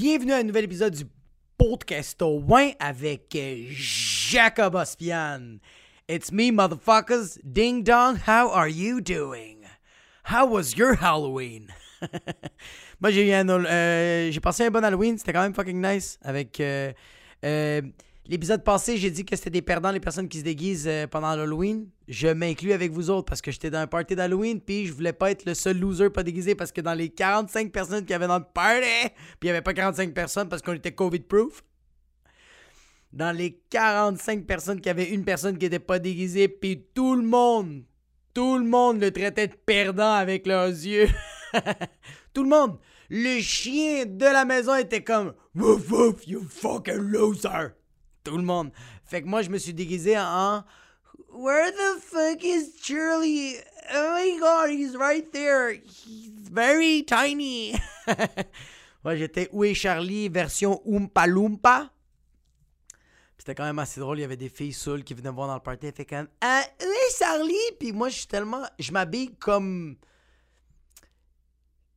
Bienvenue à un nouvel épisode du podcast au Win avec euh, Jacob Ospian. It's me, motherfuckers. Ding dong, how are you doing? How was your Halloween? Moi, j'ai eu un, euh, j'ai passé un bon Halloween. C'était quand même fucking nice. Avec euh, l'épisode passé, j'ai dit que c'était des perdants les personnes qui se déguisent euh, pendant l'Halloween. Je m'inclus avec vous autres parce que j'étais dans un party d'Halloween puis je voulais pas être le seul loser pas déguisé parce que dans les 45 personnes qu'il y avait dans le party, puis il y avait pas 45 personnes parce qu'on était COVID-proof. Dans les 45 personnes, qu'il y avait une personne qui était pas déguisée, puis tout le monde, tout le monde le traitait de perdant avec leurs yeux. tout le monde. Le chien de la maison était comme Woof woof, you fucking loser. Tout le monde. Fait que moi, je me suis déguisé en Where the fuck is Charlie? Oh my god, he's right there. He's very tiny. ouais, j'étais Où est Charlie version Oompa Loompa. C'était quand même assez drôle. Il y avait des filles saoules qui venaient me voir dans le party. Elles fait comme Ah, où est Charlie? Puis moi, je suis tellement. Je m'habille comme.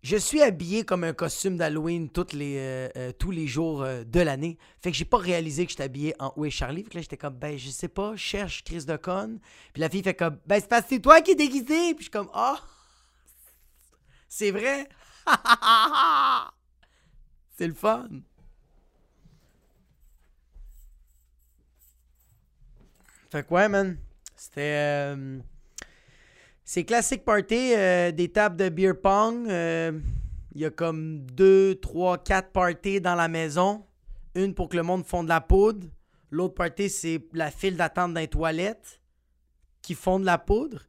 Je suis habillé comme un costume d'Halloween les, euh, euh, tous les jours euh, de l'année. Fait que j'ai pas réalisé que j'étais habillé en Où est Charlie? Fait que là, j'étais comme, ben, je sais pas, cherche Chris de conne. Puis la fille fait comme, ben, c'est parce que c'est toi qui es déguisé. Puis je suis comme, ah, c'est vrai? c'est le fun. Fait que ouais, man. C'était. Euh, c'est classique party, euh, des tables de beer pong. euh, Il y a comme deux, trois, quatre parties dans la maison. Une pour que le monde fonde la poudre. L'autre party, c'est la file d'attente dans les toilettes qui font de la poudre.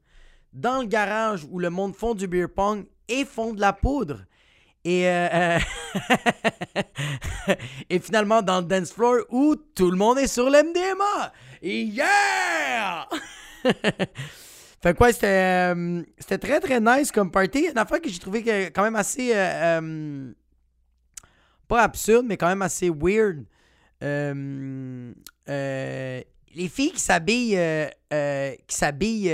Dans le garage où le monde fond du beer pong et font de la poudre. Et, euh, euh, et finalement dans le dance floor où tout le monde est sur l'MDMA. Yeah! Fait quoi, c'était, euh, c'était très très nice comme party. Une affaire que j'ai trouvé que quand même assez. euh, euh, pas absurde, mais quand même assez weird. Les filles qui s'habillent, qui s'habillent,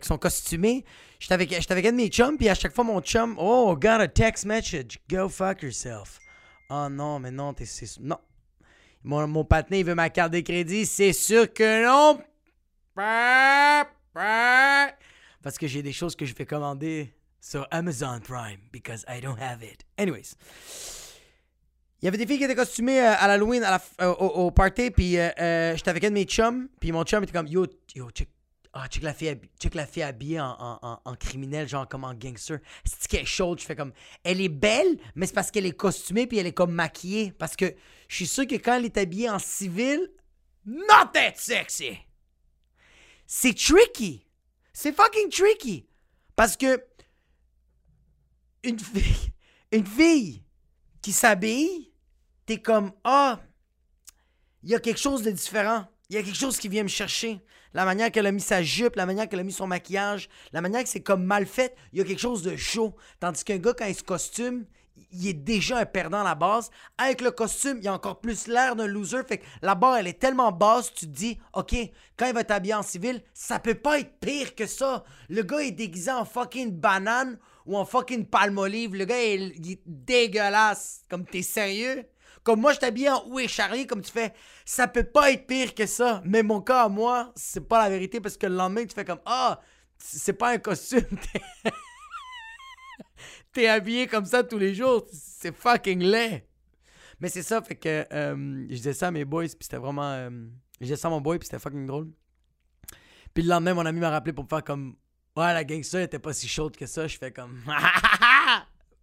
qui sont costumées. J'étais avec, j'étais un de mes chums, puis à chaque fois mon chum, oh, got a text message, go fuck yourself. Oh non, mais non, t'es, non. Mon, mon patiné, il veut ma carte de crédit, c'est sûr que non. Parce que j'ai des choses que je vais commander sur Amazon Prime because I don't have it. Anyways. Il y avait des filles qui étaient costumées euh, à l'Halloween à la euh, au, au party, puis euh, euh, j'étais avec un de mes chums, puis mon chum était comme Yo, yo, check, ah, la, fille, check habillée en criminel, genre comme en gangster. C'est qu'elle est chaude, je fais comme Elle est belle, mais c'est parce qu'elle est costumée, puis elle est comme maquillée. Parce que je suis sûr que quand elle est habillée en civil, not that sexy! C'est tricky! C'est fucking tricky! Parce que une fille, une fille qui s'habille, t'es comme Ah, il y a quelque chose de différent. Il y a quelque chose qui vient me chercher. La manière qu'elle a mis sa jupe, la manière qu'elle a mis son maquillage, la manière que c'est comme mal fait, il y a quelque chose de chaud. Tandis qu'un gars, quand il se costume, il est déjà un perdant à la base. Avec le costume, il a encore plus l'air d'un loser. Fait que la barre, elle est tellement basse, tu te dis, OK, quand il va t'habiller en civil, ça peut pas être pire que ça. Le gars est déguisé en fucking banane ou en fucking palmolive. Le gars, il, est dégueulasse. Comme t'es sérieux? Comme moi, je t'habille en Où est Charlie? Comme tu fais, ça peut pas être pire que ça. Mais mon cas à moi, c'est pas la vérité parce que le lendemain, tu fais comme, ah, c'est pas un costume. t'es- habillé comme ça tous les jours. C'est fucking laid. Mais c'est ça, fait que euh, je disais ça à mes boys, puis c'était vraiment. euh, je disais ça à mon boy, puis c'était fucking drôle. Puis le lendemain, mon ami m'a rappelé pour me faire comme. Ouais, la gangster était pas si chaude que ça. Je fais comme.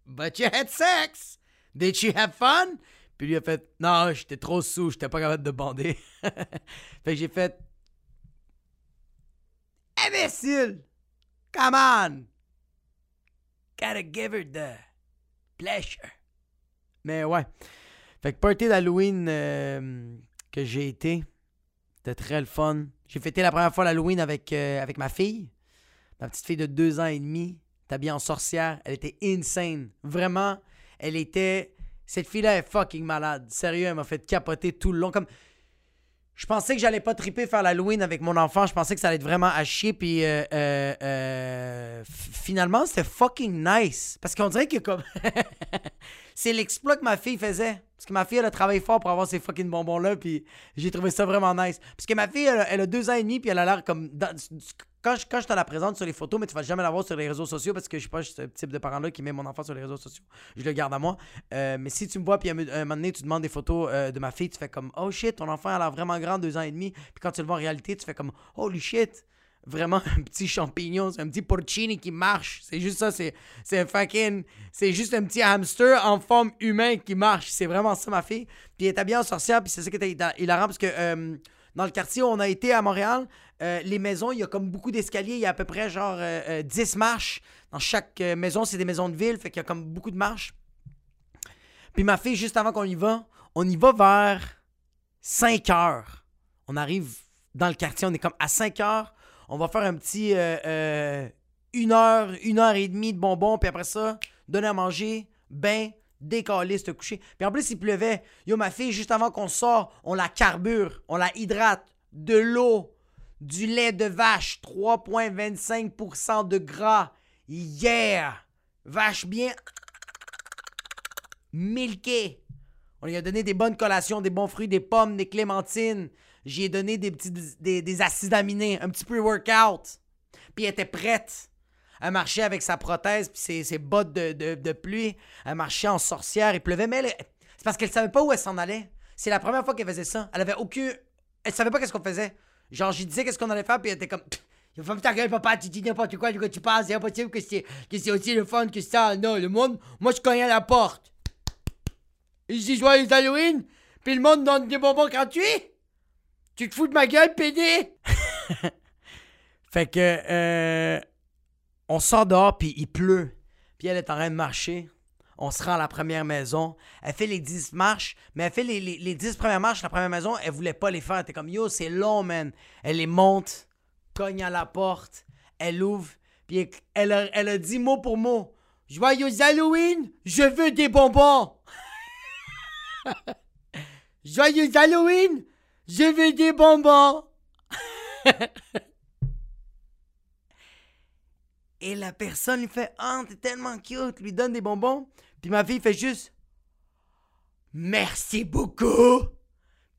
But you had sex! Did you have fun? Puis lui a fait. Non, j'étais trop sous, j'étais pas capable de bander. fait que j'ai fait. Imbécile! Come on! Gotta give her the pleasure. Mais ouais. Fait que party d'Halloween euh, que j'ai été, c'était très le fun. J'ai fêté la première fois l'Halloween avec, euh, ma fille. Ma petite fille de deux ans et demi. Habillée en sorcière. Elle était insane. Vraiment, elle était. Cette fille-là est fucking malade. Sérieux, elle m'a fait capoter tout le long. Comme. Je pensais que j'allais pas triper faire l'Halloween avec mon enfant. Je pensais que ça allait être vraiment à chier. Puis euh, euh, euh, finalement, c'était fucking nice. Parce qu'on dirait que comme. c'est l'exploit que ma fille faisait. Parce que ma fille, elle a travaillé fort pour avoir ces fucking bonbons-là, puis j'ai trouvé ça vraiment nice. Parce que ma fille, elle, a- deux ans et demi, puis elle a l'air comme... quand, je, quand je te la présente sur les photos, mais tu vas jamais la voir sur les réseaux sociaux, parce que je suis pas ce type de parent-là qui met mon enfant sur les réseaux sociaux. Je le garde à moi. Euh, mais si tu me vois, puis à un moment donné, tu demandes des photos euh, de ma fille, tu fais comme « Oh shit, ton enfant a l'air vraiment grand, deux ans et demi. » Puis quand tu le vois en réalité, tu fais comme « Holy shit! » Vraiment un petit champignon, c'est un petit porcini qui marche. C'est juste ça, c'est c'est un fucking... C'est juste un petit hamster en forme humaine qui marche. C'est vraiment ça, ma fille. Puis elle est habillée en sorcière, puis c'est ça qui était hilarant, parce que... euh, dans le quartier on a été à Montréal, euh, les maisons, il y a comme beaucoup d'escaliers. Il y a à peu près genre euh, euh, 10 marches. Dans chaque euh, maison, c'est des maisons de ville, fait qu'il y a comme beaucoup de marches. Puis ma fille, juste avant qu'on y va, on y va vers 5 heures. On arrive dans le quartier, on est comme à 5 heures. On va faire un petit euh, euh, une heure, une heure et demie de bonbons, puis après ça, donner à manger, ben, décaler, se coucher. Puis en plus, il pleuvait. Yo, ma fille, juste avant qu'on sort, on la carbure, on la hydrate, de l'eau, du lait de vache, 3,25% de gras. Yeah! Vache bien milké. On lui a donné des bonnes collations, des bons fruits, des pommes, des clémentines. J'ai donné des petits des, des acides aminés, un petit pre-workout. Puis elle était prête. Elle marchait avec sa prothèse puis ses, ses bottes de, de- pluie. Elle marchait en sorcière. Il pleuvait, mais c'est parce qu'elle savait pas où elle s'en allait. C'est la première fois qu'elle faisait ça. Elle avait aucun... Elle savait pas qu'est-ce qu'on faisait. Genre, j'y disais qu'est-ce qu'on allait faire, puis elle était comme... Ferme ta gueule, papa, tu dis n'importe quoi de quoi tu parles. C'est impossible que c'est, que c'est aussi le fun que ça. Non, le monde... Moi, je cognais à la porte. Dis joyeux Halloween, puis le monde donne des bonbons gratuits. Tu te fous de ma gueule, PD? fait que, euh, on sort dehors, puis il pleut. Puis elle est en train de marcher. On se rend à la première maison. Elle fait les 10 marches, mais elle fait les, les, les 10 premières marches. La première maison, elle voulait pas les faire. Elle était comme, yo, c'est long, man. Elle les monte, cogne à la porte, elle ouvre, puis elle elle dit mot pour mot. Joyeux Halloween, je veux des bonbons. Joyeux Halloween, je veux des bonbons. Et la personne lui fait Ah, t'es tellement cute, lui donne des bonbons. Puis ma fille fait juste Merci beaucoup.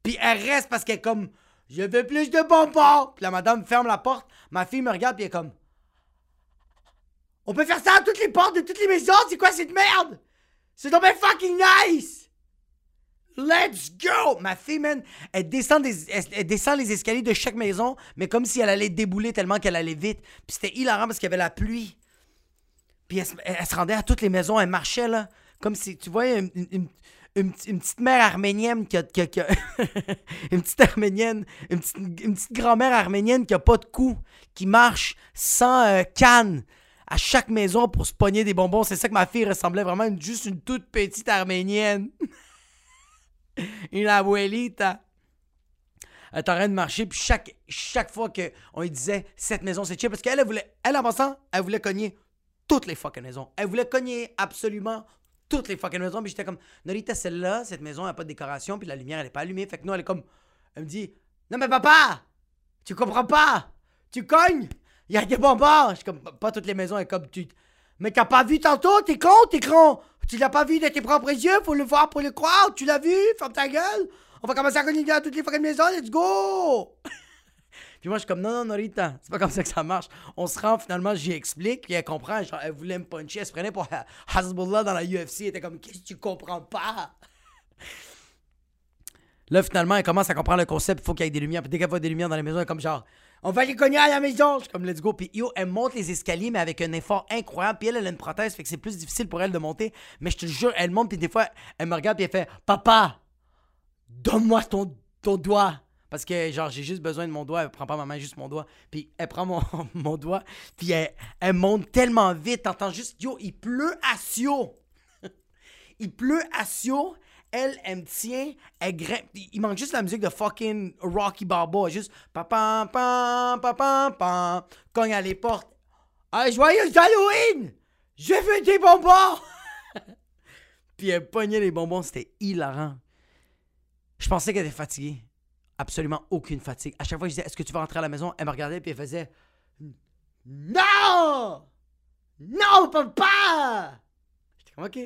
Puis elle reste parce qu'elle est comme Je veux plus de bonbons. Puis la madame ferme la porte. Ma fille me regarde, puis elle est comme On peut faire ça à toutes les portes de toutes les maisons? C'est quoi cette merde? C'est donc fucking nice! Let's go! Ma fille, man, elle descend, des, elle, descend les escaliers de chaque maison, mais comme si elle allait débouler tellement qu'elle allait vite. Puis c'était hilarant parce qu'il y avait la pluie. Puis elle, se- rendait à toutes les maisons, elle marchait, là. Comme si, tu vois, une, petite- mère arménienne qui a... une petite arménienne, une petite, grand-mère arménienne qui a pas de cou, qui marche sans euh, canne à chaque maison pour se pogner des bonbons. C'est ça que ma fille ressemblait vraiment, une- juste une toute petite arménienne. une abuelita. Elle est en train de marcher, puis chaque, chaque fois qu'on lui disait cette maison c'est chill, parce qu'elle elle voulait, elle en passant, elle voulait cogner toutes les fucking maisons. Elle voulait cogner absolument toutes les fucking maisons, puis j'étais comme, Norita, celle-là, cette maison n'a pas de décoration, puis la lumière elle est pas allumée, fait que nous elle est comme, elle me dit, non mais papa, tu comprends pas, tu cognes, il y a des bonbons. Je suis comme, pas toutes les maisons, elle est comme, tu. Mais t'as pas vu tantôt, t'es con, t'es con. Tu l'as pas vu de tes propres yeux, faut le voir pour le croire. Tu l'as vu, ferme ta gueule. On va commencer à cogner à toutes les fucking maisons, let's go. Puis moi, je suis comme, non, non, Norita, c'est pas comme ça que ça marche. On se rend, finalement, j'y explique, puis elle comprend. Genre, elle voulait me puncher, elle se prenait pour Ha- Hasbullah dans la UFC. Elle était comme, qu'est-ce que tu comprends pas? Là, finalement, elle commence à comprendre le concept, il faut qu'il y ait des lumières. Puis dès qu'elle voit des lumières dans la maison, elle est comme genre, on va les cogner à la maison. Comme, let's go. Puis yo, elle monte les escaliers, mais avec un effort incroyable. Puis elle, elle a une prothèse, fait que c'est plus difficile pour elle de monter. Mais je te jure, elle monte, puis des fois, elle me regarde, puis elle fait, papa, donne-moi ton, doigt. Parce que, genre, j'ai juste besoin de mon doigt. Elle prend pas ma main, juste mon doigt. Puis elle prend mon, mon doigt. Puis elle, elle monte tellement vite. T'entends juste, yo, il pleut à Sio. il pleut à Sio. Elle, elle me tient. Elle grimpe. Il manque juste la musique de fucking Rocky Balboa. Juste, pam, pam, pam, pam, pam. Cogne à les portes. Ah, joyeux Halloween! Je veux des bonbons! Puis elle pognait les bonbons. C'était hilarant. Je pensais qu'elle était fatiguée. Absolument aucune fatigue. À chaque fois, je disais, est-ce que tu vas rentrer à la maison? Elle me regardait puis elle faisait, non! Non, papa! J'étais comme, ok.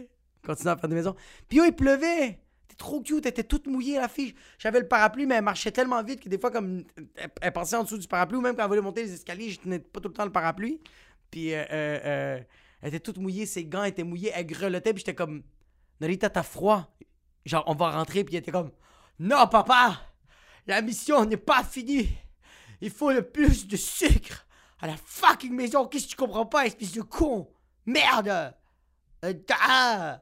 Continue à faire des maisons. Puis yo, il pleuvait. T'es trop cute, elle était toute mouillée, la fille. J'avais le parapluie, mais elle marchait tellement vite que des fois, comme elle, passait en dessous du parapluie, ou même quand elle voulait monter les escaliers, je tenais pas tout le temps le parapluie. Puis euh, euh, euh, elle était toute mouillée, ses gants étaient mouillés, elle grelottait, puis j'étais comme, Narita, t'as froid? Genre, on va rentrer, puis elle était comme, non, papa, la mission n'est pas finie. Il faut le plus de sucre à la fucking maison. Qu'est-ce que tu comprends pas, espèce de con? Merde! Ah!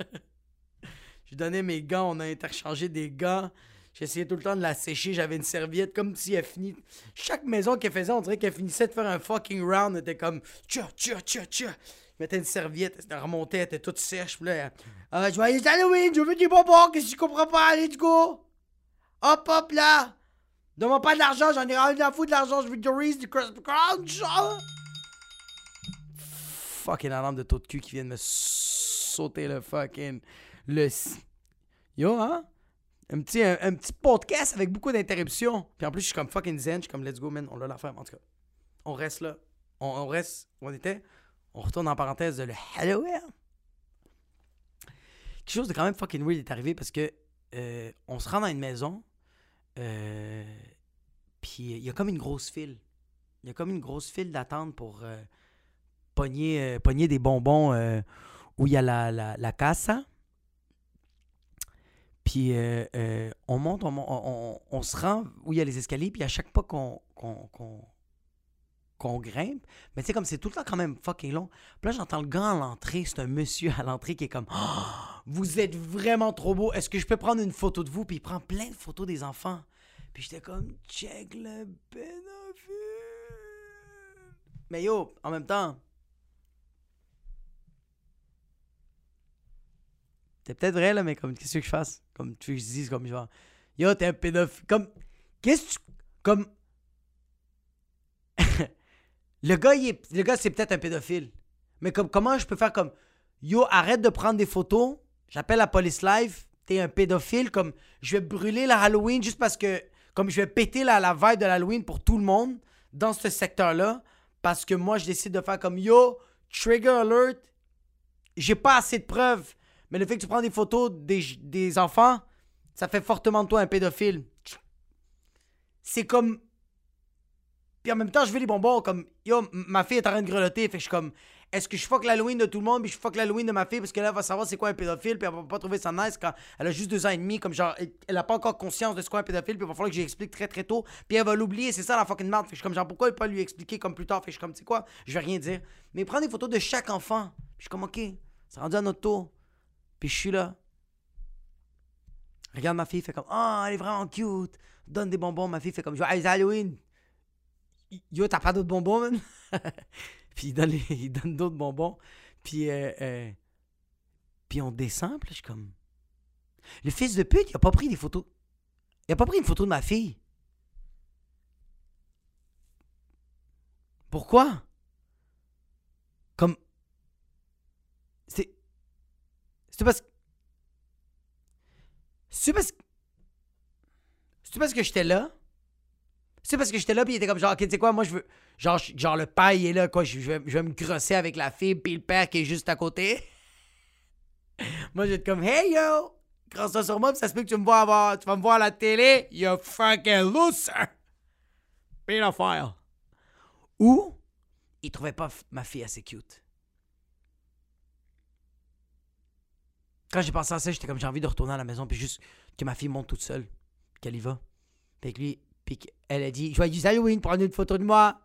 Je donnais mes gants, on a interchangé des gants. J'essayais tout le temps de la sécher, j'avais une serviette comme si elle finit. Chaque maison qu'elle faisait, on dirait qu'elle finissait de faire un fucking round. Elle était comme tcha tcha tcha tcha. Je mettais une serviette, elle remontait, elle était toute sèche. Puis là, elle, ah, joyeux Halloween, je veux des bonbons, qu'est-ce que tu comprends pas, let's go! Hop hop là! Donne-moi pas de l'argent, j'en ai rien à foutre de l'argent, je veux du Reese, du Crispy Crunch! Fucking alarme de taux de cul qui vient de me sauter le fucking. Le. Yo, hein? Un petit, un, petit podcast avec beaucoup d'interruptions. Puis en plus, je suis comme fucking zen. Je suis comme let's go, man. On l'a l'affaire. En tout cas, on reste là. On, reste où on était. On retourne en parenthèse de le Halloween. Quelque chose de quand même fucking weird est arrivé parce que euh, on se rend dans une maison. Euh, puis il y a comme une grosse file. Il y a comme une grosse file d'attente pour euh, pogner, euh, pogner des bonbons où il y a la, la, la casa. Puis euh, euh, on monte, on, on- on- se rend où il y a les escaliers, puis à chaque pas qu'on grimpe, mais tu sais, comme c'est tout le temps quand même fucking long. Puis là, j'entends le gars à l'entrée, c'est un monsieur à l'entrée qui est comme Ah, Vous êtes vraiment trop beau, est-ce que je peux prendre une photo de vous? Puis il prend plein de photos des enfants. Puis j'étais comme Check le pédophile. Mais yo, en même temps, C'est peut-être vrai, là, mais comme, qu'est-ce que je fasse? Comme, tu veux que je dise, comme, genre, yo, t'es un pédophile. Comme, qu'est-ce que tu. Comme. le gars, il le gars, c'est peut-être un pédophile. Mais comme, comment je peux faire comme, yo, arrête de prendre des photos, j'appelle la police live, t'es un pédophile, comme, je vais brûler la Halloween juste parce que, comme, je vais péter la, la vibe de l'Halloween pour tout le monde dans ce secteur-là, parce que moi, je décide de faire comme, yo, trigger alert, j'ai pas assez de preuves. Mais le fait que tu prends des photos des, des enfants, ça fait fortement de toi un pédophile. C'est comme. Puis en même temps, je veux les bonbons. Comme, yo, ma fille est en train de grelotter. Fait que je suis comme, est-ce que je fuck l'Halloween de tout le monde, puis je fuck l'Halloween de ma fille, parce que là, elle va savoir c'est quoi un pédophile, puis elle va pas trouver ça nice quand elle a juste deux ans et demi. Comme genre, elle- a pas encore conscience de ce qu'est un pédophile, puis il va falloir que j'y explique très très tôt, puis elle va l'oublier. C'est ça la fucking merde. Fait que je suis comme, genre, pourquoi pas lui expliquer comme plus tard? Fait que je suis comme, tu sais quoi, je vais rien dire. Mais prends des photos de chaque enfant. Puis je suis comme, ok, c'est rendu à notre tour. Puis je suis là. Regarde ma fille, fait comme Ah, elle est vraiment cute. Donne des bonbons. Ma fille fait comme Joyeux Halloween. Yo, t'as pas d'autres bonbons, man? puis il donne, les- donne d'autres bonbons. Puis, euh, euh, puis on descend. Puis je suis comme. Le fils de pute, il a pas pris des photos. Il a pas pris une photo de ma fille. Pourquoi? Comme. C'est. C'est parce que. C'est parce que. C'est parce que j'étais là. C'est parce que j'étais là, puis il était comme genre, ok, tu sais quoi, moi je veux. Genre, genre le père, est là, quoi, je je vais, je vais me grosser avec la fille, puis le père qui est juste à côté. moi, être comme, hey yo, grosse sur moi, puis ça se peut que tu me vois avoir, tu vas me voir à la télé, you fucking loser. Pédophile. Ou, il trouvait pas ma fille assez cute. Quand j'ai pensé à ça, j'étais comme j'ai envie de retourner à la maison puis juste que ma fille monte toute seule, qu'elle y va. Puis que lui, puis qu'elle a dit Joyeux Halloween, prendre une photo de moi.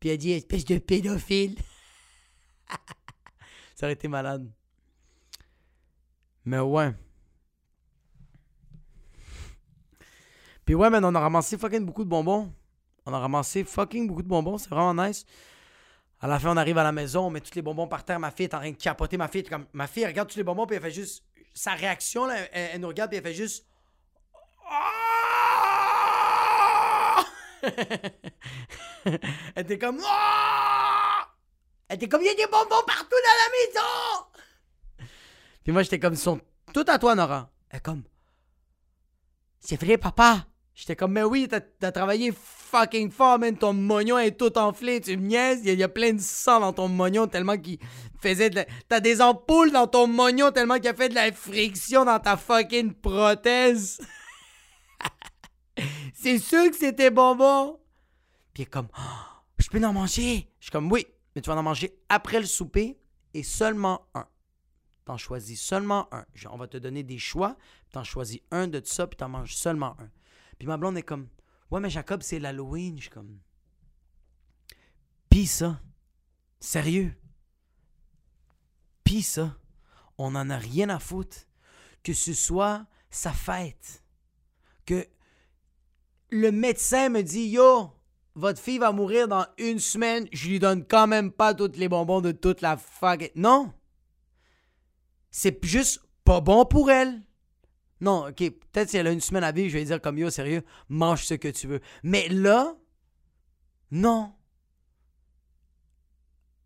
Puis elle a dit espèce de pédophile. ça aurait été malade. Mais ouais. Puis ouais, man, on a ramassé fucking beaucoup de bonbons. On a ramassé fucking beaucoup de bonbons, c'est vraiment nice. À la fin, on arrive à la maison, on met tous les bonbons par terre. Ma fille est en train de capoter. Ma fille, comme, ma fille regarde tous les bonbons, puis elle fait juste. Sa réaction, là, elle, nous regarde, puis elle fait juste. Ah! elle était comme. Ah! Elle était comme, il y a des bonbons partout dans la maison! Puis moi, j'étais comme, ils sont tout à toi, Nora. Elle comme. C'est vrai, papa? J'étais comme, mais oui, t'as travaillé fucking fort, man. Ton mognon est tout enflé. Tu me niaises. Il y, a- plein de sang dans ton mognon tellement qu'il faisait de la... T'as des ampoules dans ton mognon tellement qu'il a fait de la friction dans ta fucking prothèse. C'est sûr que c'était bonbon. Puis il est comme, Ah, je peux en manger. Je suis comme, oui, mais tu vas en manger après le souper et seulement un. T'en choisis seulement un. On va te donner des choix, t'en choisis un de ça, puis t'en manges seulement un. Puis ma blonde est comme, ouais, mais Jacob, c'est l'Halloween. Je suis comme, pis ça, sérieux. Pis ça, on en a rien à foutre. Que ce soit sa fête. Que le médecin me dit, yo, votre fille va mourir dans une semaine, je lui donne quand même pas tous les bonbons de toute la fuck. Non! C'est juste pas bon pour elle. Non, ok, peut-être si elle a une semaine à vivre, je vais dire comme yo, sérieux, mange ce que tu veux. Mais là, non.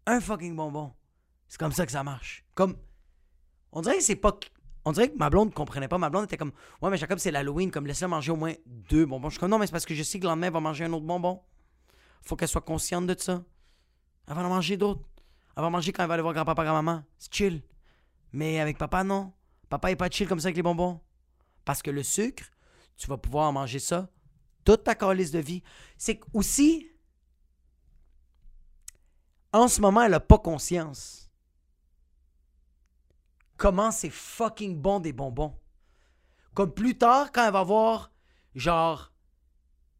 Un fucking bonbon. C'est comme ça que ça marche. Comme. On dirait que c'est pas. On dirait que ma blonde comprenait pas. Ma blonde était comme Ouais, mais Jacob, c'est l'Halloween, comme laisse-la manger au moins deux bonbons. Je suis comme Non, mais c'est parce que je sais que le lendemain, elle va manger un autre bonbon. Faut qu'elle soit consciente de ça. Elle va en manger d'autres. Elle va manger quand elle va aller voir grand-papa, grand-maman. C'est chill. Mais avec papa, non. Papa est pas chill comme ça avec les bonbons. Parce que le sucre, tu vas pouvoir manger ça toute ta calice de vie. C'est aussi, en ce moment, elle a pas conscience. Comment c'est fucking bon des bonbons. Comme plus tard, quand elle va avoir genre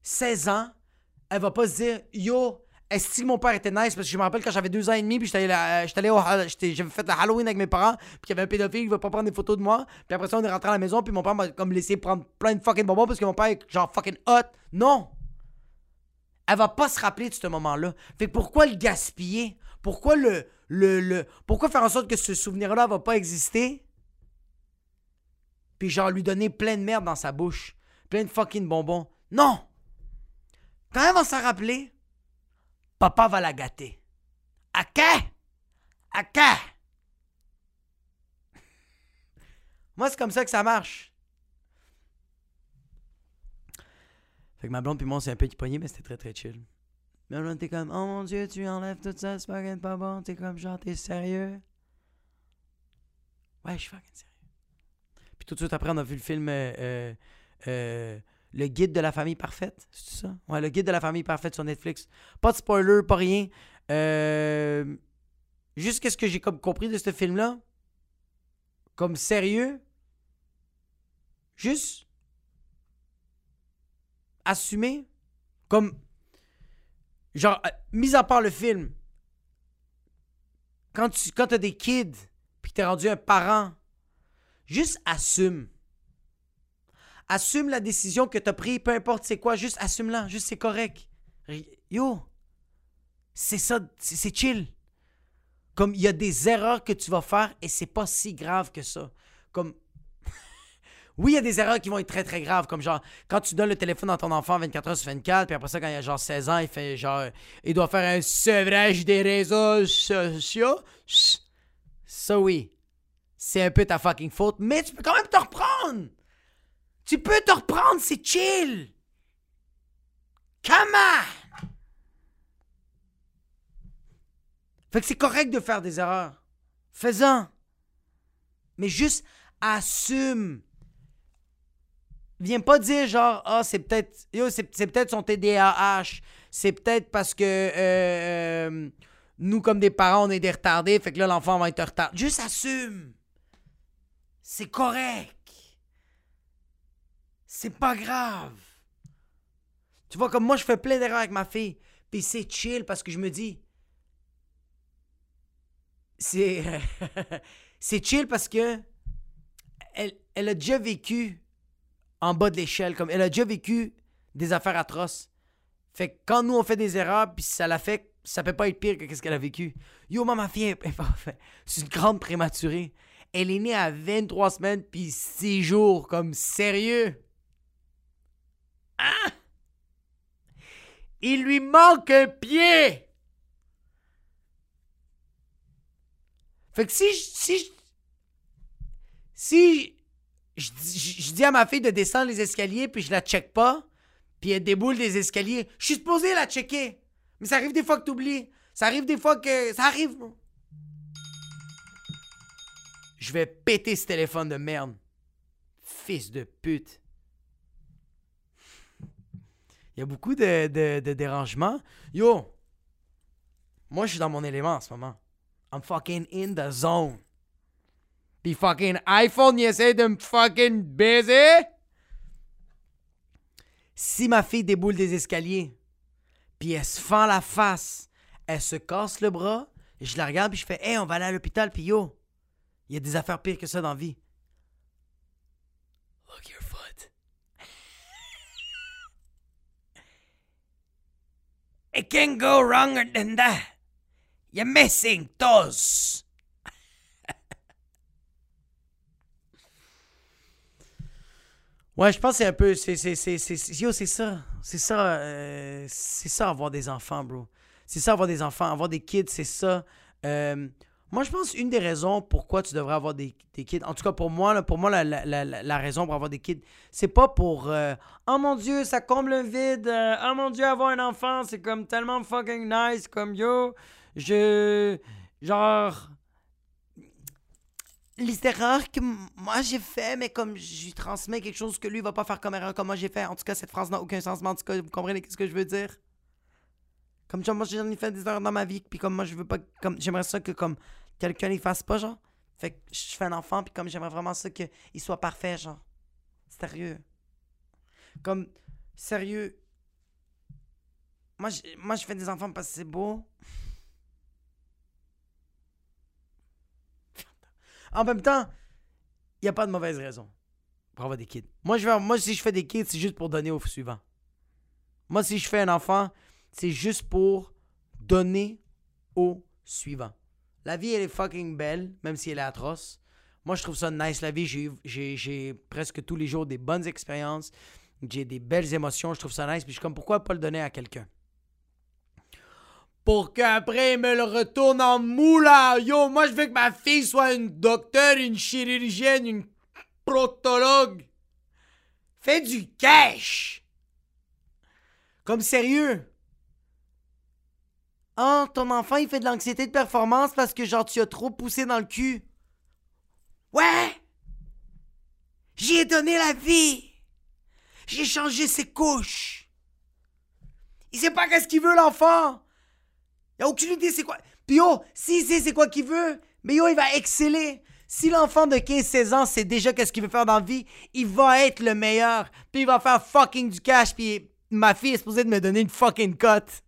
16 ans, elle va pas se dire Yo, est-ce que mon père était nice? Parce que je me rappelle quand j'avais deux ans et demi, puis j'étais allé, j'étais- j'avais fait le Halloween avec mes parents, puis qu'il y avait un pédophile qui veut pas prendre des photos de moi. Puis après ça, on est rentré à la maison, puis mon père m'a comme laissé prendre plein de fucking bonbons parce que mon père est genre fucking hot. Non! Elle va pas se rappeler de ce moment-là. Fait que pourquoi le gaspiller? Pourquoi le, le, le. Pourquoi faire en sorte que ce souvenir-là va pas exister? Puis genre lui donner plein de merde dans sa bouche. Plein de fucking bonbons. Non! Quand elle va s'en rappeler, papa va la gâter. À quoi? Moi, c'est comme ça que ça marche. Fait que ma blonde puis moi, c'est un peu époigné, mais c'était très très chill. Ma blonde, t'es comme, oh mon dieu, tu enlèves tout ça, c'est fucking pas bon. T'es comme, genre, t'es sérieux? Ouais, je suis fucking sérieux. Puis tout de suite après, on a vu le film euh, euh, euh, Le guide de la famille parfaite. C'est ça? Ouais, Le guide de la famille parfaite sur Netflix. Pas de spoiler, pas rien. Euh, juste qu'est-ce que j'ai comme compris de ce film-là? Comme sérieux? Juste assumer? Comme. Genre, euh, mis à part le film, quand tu quand as des kids, puis que t'es rendu un parent, juste assume. Assume la décision que t'as prise, peu importe c'est quoi, juste assume-la, juste c'est correct. Yo, c'est ça, c'est chill. Comme il y a des erreurs que tu vas faire et c'est pas si grave que ça. Comme oui, il y a des erreurs qui vont être très très graves, comme genre quand tu donnes le téléphone à ton enfant 24 heures sur 24, puis après ça, quand il a genre 16 ans, il fait genre. Il doit faire un sevrage des réseaux sociaux. Ça oui. C'est un peu ta fucking faute, mais tu peux quand même te reprendre. Tu peux te reprendre, c'est chill. Come on! Fait que c'est correct de faire des erreurs. Fais-en. Mais juste assume. Viens pas dire genre ah c'est peut-être c'est peut-être son TDAH, c'est peut-être parce que euh, euh, nous comme des parents on est des retardés, fait que là l'enfant va être retardé. Juste assume. C'est correct. C'est pas grave. Tu vois comme moi je fais plein d'erreurs avec ma fille, puis c'est chill parce que je me dis c'est c'est chill parce que elle, elle a déjà vécu en bas de l'échelle comme elle a déjà vécu des affaires atroces. Fait que quand nous on fait des erreurs puis ça la fait ça peut pas être pire que qu'est-ce qu'elle a vécu. Yo ma fille c'est une grande prématurée. Elle est née à 23 semaines puis 6 jours comme sérieux hein? Il lui manque un pied Fait que si je- si dis- à ma fille de descendre les escaliers puis je la check pas, puis elle déboule des escaliers, je suis supposé la checker. Mais ça arrive des fois que t'oublies. Ça arrive des fois que. Ça arrive. Je vais péter ce téléphone de merde. Fils de pute. Il y a beaucoup de, de, dérangements. Yo, moi je suis dans mon élément en ce moment. I'm fucking in the zone. Puis fucking iPhone, il essaie de me fucking baiser. Si ma fille déboule des escaliers, puis elle se fend la face, elle se casse le bras, je la regarde puis je fais Hey, on va aller à l'hôpital, puis yo, il y a des affaires pires que ça dans la vie. It can't go wronger than that. You're missing toes. Ouais, je pense que c'est un peu. C'est, c'est, c'est, yo, c'est ça. C'est ça. euh, c'est ça, avoir des enfants, bro. C'est ça, avoir des enfants. Avoir des kids, c'est ça. Euh, moi, je pense une des raisons pourquoi tu devrais avoir des, des kids, en tout cas pour moi, pour moi, la, la, la, raison pour avoir des kids, c'est pas pour euh, Oh mon dieu, ça comble le vide. euh, oh mon dieu, avoir un enfant, c'est comme tellement fucking nice. Comme yo, je. Genre les erreurs que moi j'ai fait, mais comme je lui transmets quelque chose que lui va pas faire comme erreur comme moi j'ai fait. En tout cas, cette phrase n'a aucun sens, mais en tout cas, vous comprenez ce que je veux dire? Comme genre, moi j'en ai fait des erreurs dans ma vie, puis comme moi je veux pas, comme j'aimerais ça que comme quelqu'un les fasse pas, genre. Fait que je fais un enfant, puis comme j'aimerais vraiment ça qu'il soit parfait, genre. Sérieux. Comme, sérieux. Moi, je- fais des enfants parce que c'est beau. En même temps, il n'y a pas de mauvaise raison pour avoir des kids. Moi, je vais, moi, si je fais des kids, c'est juste pour donner au suivant. Moi, si je fais un enfant, c'est juste pour donner au suivant. La vie, elle est fucking belle, même si elle est atroce. Moi, je trouve ça nice, la vie. J'ai presque tous les jours des bonnes expériences. J'ai des belles émotions. Je trouve ça nice. Puis je suis comme, pourquoi pas le donner à quelqu'un? pour qu'après il me le retourne en moula. Yo, moi je veux que ma fille soit une docteur, une chirurgienne, une proctologue. Fais du cash. Comme sérieux. Ah, ton enfant il fait de l'anxiété de performance parce que genre tu as trop poussé dans le cul. Ouais. J'y ai donné la vie. J'ai changé ses couches. Il sait pas qu'est-ce qu'il veut l'enfant. Il a aucune idée c'est quoi. Puis yo, s'il sait c'est quoi qu'il veut, mais yo, il va exceller. Si l'enfant de 15-16 ans sait déjà qu'est-ce qu'il veut faire dans la vie, il va être le meilleur. Puis il va faire fucking du cash. Puis ma fille est supposée de me donner une fucking cote.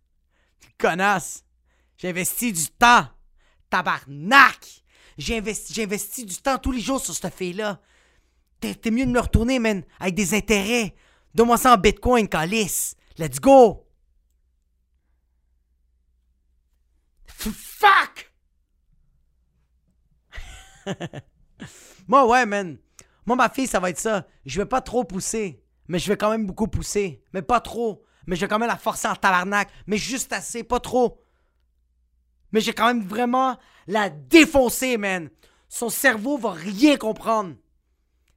J'ai investi du temps. Tabarnak. J'ai investi, investi du temps tous les jours sur cette fille-là. T'es, mieux de me retourner, man, avec des intérêts. Donne-moi ça en bitcoin, calice. Let's go. Fuck! Moi, ouais, man. Moi, ma fille, ça va être ça. Je vais pas trop pousser, mais je vais quand même beaucoup pousser. Mais pas trop. Mais je vais quand même la forcer en tabarnak. Mais juste assez, pas trop. Mais je vais quand même vraiment la défoncer, man. Son cerveau va rien comprendre.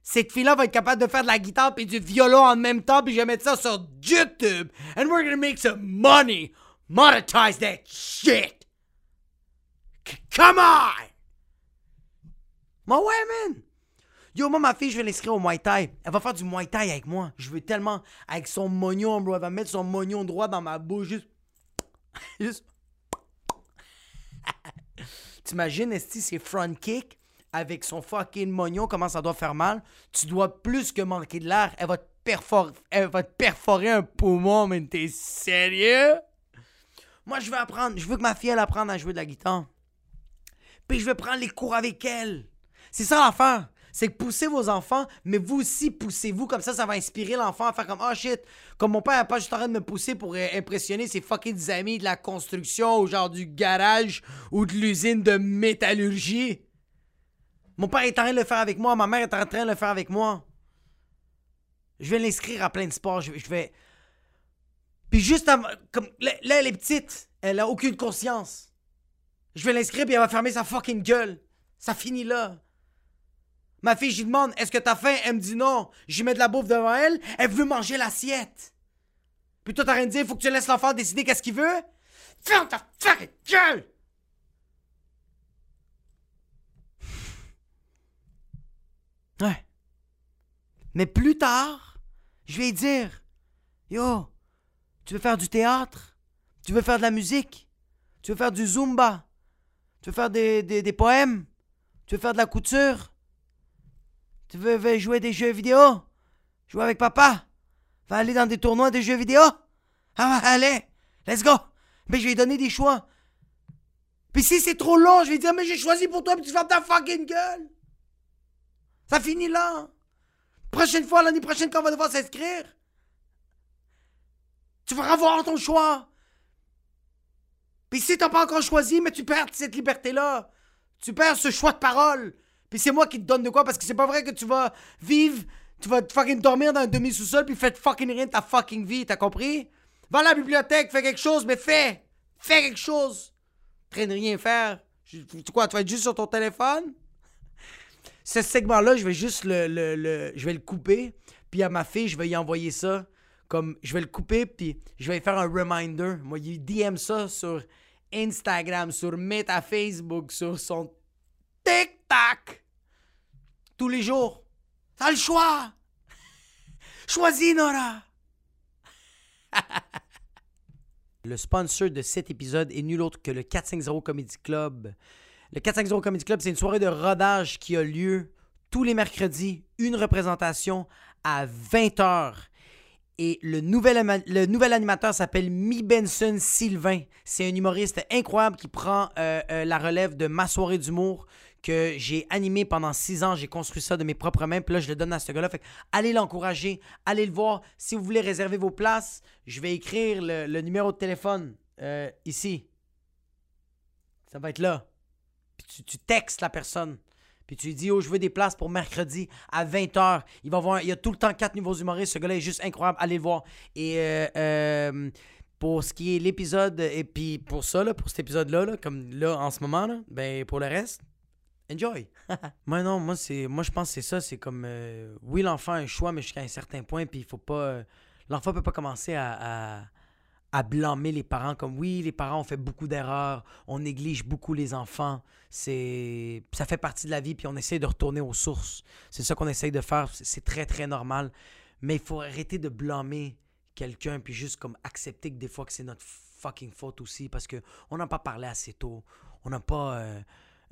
Cette fille-là va être capable de faire de la guitare et du violon en même temps, puis je vais mettre ça sur YouTube. And we're gonna make some money. Monetize that shit. Come on! Moi, ouais, man! Yo, moi, ma fille, je vais l'inscrire au Muay Thai. Elle va faire du Muay Thai avec moi. Je veux tellement. Avec son mognon, bro. Elle va mettre son mognon droit dans ma bouche. Juste. Juste. T'imagines, Esti, c'est front kick avec son fucking mognon, comment ça doit faire mal? Tu dois plus que manquer de l'air. Elle va te perforer, elle va te perforer un poumon, mais t'es sérieux? Moi, je veux apprendre. Je veux que ma fille, elle apprenne à jouer de la guitare. Puis je vais prendre les cours avec elle. C'est ça l'affaire. C'est que poussez vos enfants, mais vous aussi poussez-vous. Comme ça, ça va inspirer l'enfant à faire comme Oh shit. Comme mon père n'est pas juste en train de me pousser pour euh, impressionner ses fucking amis de la construction ou genre du garage ou de l'usine de métallurgie. Mon père est en train de le faire avec moi. Ma mère est en train de le faire avec moi. Je vais l'inscrire à plein de sports. Je, vais. Puis juste avant. Comme, là, là, elle est petite. Elle a aucune conscience. Je vais l'inscrire, puis elle va fermer sa fucking gueule. Ça finit là. Ma fille, lui demande Est-ce que t'as faim? Elle me dit non. Lui mets de la bouffe devant elle. Elle veut manger l'assiette. Puis toi, t'as rien dire, faut que tu laisses l'enfant décider qu'est-ce qu'il veut? Ferme ta fucking gueule! Ouais. Mais plus tard, je vais dire Yo, tu veux faire du théâtre? Tu veux faire de la musique? Tu veux faire du zumba? Tu veux faire des, des, poèmes? Tu veux faire de la couture? Tu veux, jouer des jeux vidéo? Jouer avec papa? Va aller dans des tournois de jeux vidéo? Ah, allez Let's go Mais je vais donner des choix. Puis si c'est trop long, je vais dire Mais j'ai choisi pour toi, puis tu fermes ta fucking gueule Ça finit là Prochaine fois, l'année prochaine, quand on va devoir s'inscrire, tu vas avoir ton choix. Puis si t'as pas encore choisi, mais tu perds cette liberté-là. Tu perds ce choix de parole. Puis c'est moi qui te donne de quoi parce que c'est pas vrai que tu vas vivre, tu vas fucking dormir dans un demi-sous-sol puis fais fucking rien de ta fucking vie, t'as compris? Va à la bibliothèque, fais quelque chose, mais fais! Fais quelque chose! Train de rien faire. Tu quoi, tu vas être juste sur ton téléphone? ce segment-là, je vais juste le, le, Je vais le couper. Puis à ma fille, je vais y envoyer ça. Comme je vais le couper, puis je vais faire un reminder. Moi, il DM ça sur Instagram, sur Meta Facebook, sur son TikTok. Tous les jours. T'as le choix. Choisis, Nora. le sponsor de cet épisode est nul autre que le 450 Comedy Club. Le 450 Comedy Club, c'est une soirée de rodage qui a lieu tous les mercredis, une représentation à 20h. Et le nouvel, le nouvel animateur s'appelle Mi Benson Sylvain. C'est un humoriste incroyable qui prend euh, euh, la relève de ma soirée d'humour que j'ai animé pendant six ans. J'ai construit ça de mes propres mains. Puis là, je le donne à ce gars-là. Fait allez l'encourager, allez le voir. Si vous voulez réserver vos places, je vais écrire le, numéro de téléphone euh, ici. Ça va être là. Puis tu, textes la personne. Puis tu lui dis, oh, je veux des places pour mercredi à 20h. Il va voir, il y a tout le temps quatre nouveaux humoristes. Ce gars-là est juste incroyable. Allez le voir. Et euh, euh, pour ce qui est l'épisode, et puis pour ça, là, pour cet épisode-là, comme là en ce moment, là, ben pour le reste, enjoy. moi non, moi c'est, moi je pense que c'est ça. C'est comme, euh, oui l'enfant a un choix, mais jusqu'à un certain point, puis il faut pas, l'enfant peut pas commencer à à blâmer les parents comme oui, les parents ont fait beaucoup d'erreurs, on néglige beaucoup les enfants. C'est ça fait partie de la vie puis on essaie de retourner aux sources. C'est ça qu'on essaye de faire, c'est très très normal, mais il faut arrêter de blâmer quelqu'un puis juste comme accepter que des fois que c'est notre fucking faute aussi parce que on n'a pas parlé assez tôt. On n'a pas euh,